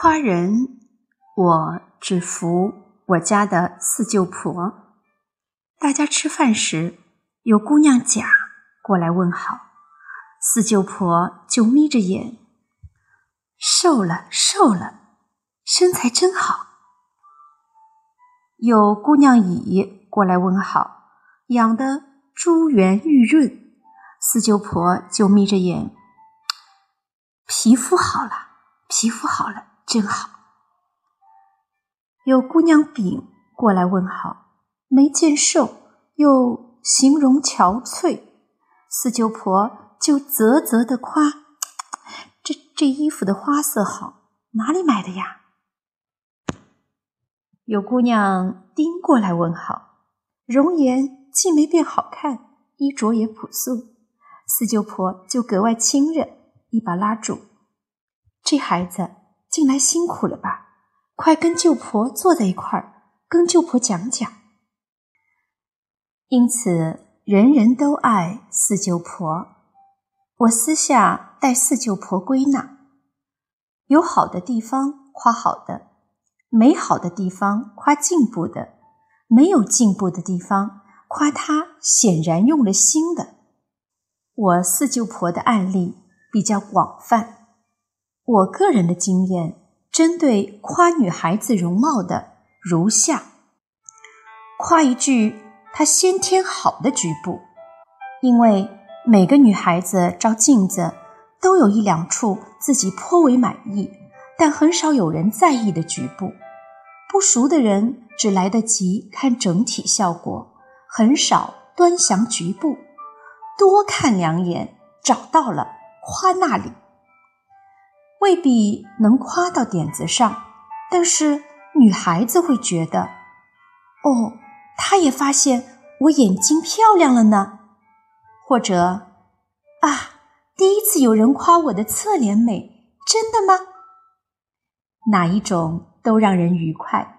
夸人，我只服我家的四舅婆。大家吃饭时，有姑娘甲过来问好，四舅婆就眯着眼，瘦了，瘦了，身材真好。有姑娘乙过来问好，养的珠圆玉润，四舅婆就眯着眼，皮肤好了，皮肤好了，真好。有姑娘丙过来问好，没见瘦，又形容憔悴，四舅婆就啧啧的夸：“这这衣服的花色好，哪里买的呀？”有姑娘丁过来问好，容颜既没变好看，衣着也朴素，四舅婆就格外亲热，一把拉住：“这孩子近来辛苦了吧？快跟舅婆坐在一块儿，跟舅婆讲讲。”因此，人人都爱四舅婆。我私下带四舅婆归纳：有好的地方夸好的。没好的地方夸进步的，没有进步的地方夸他显然用了心的。我四舅婆的案例比较广泛，我个人的经验针对夸女孩子容貌的如下：夸一句她先天好的局部，因为每个女孩子照镜子都有一两处自己颇为满意，但很少有人在意的局部。不熟的人只来得及看整体效果，很少端详局部。多看两眼，找到了夸那里，未必能夸到点子上。但是女孩子会觉得，哦，她也发现我眼睛漂亮了呢。或者，啊，第一次有人夸我的侧脸美，真的吗？哪一种？都让人愉快。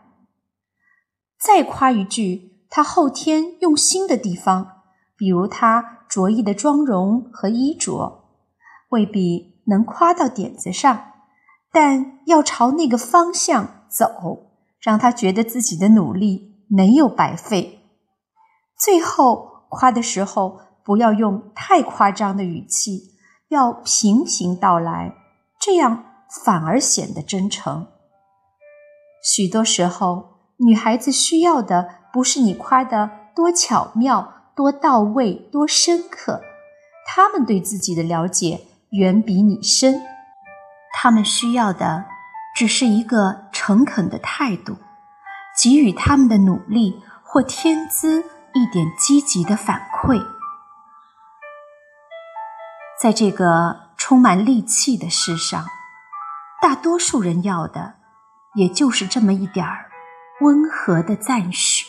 再夸一句他后天用心的地方，比如他着意的妆容和衣着，未必能夸到点子上，但要朝那个方向走，让他觉得自己的努力没有白费。最后夸的时候，不要用太夸张的语气，要平平道来，这样反而显得真诚。许多时候，女孩子需要的不是你夸的多巧妙、多到位、多深刻，她们对自己的了解远比你深。他们需要的只是一个诚恳的态度，给予他们的努力或天资一点积极的反馈。在这个充满戾气的世上，大多数人要的。也就是这么一点儿温和的赞许。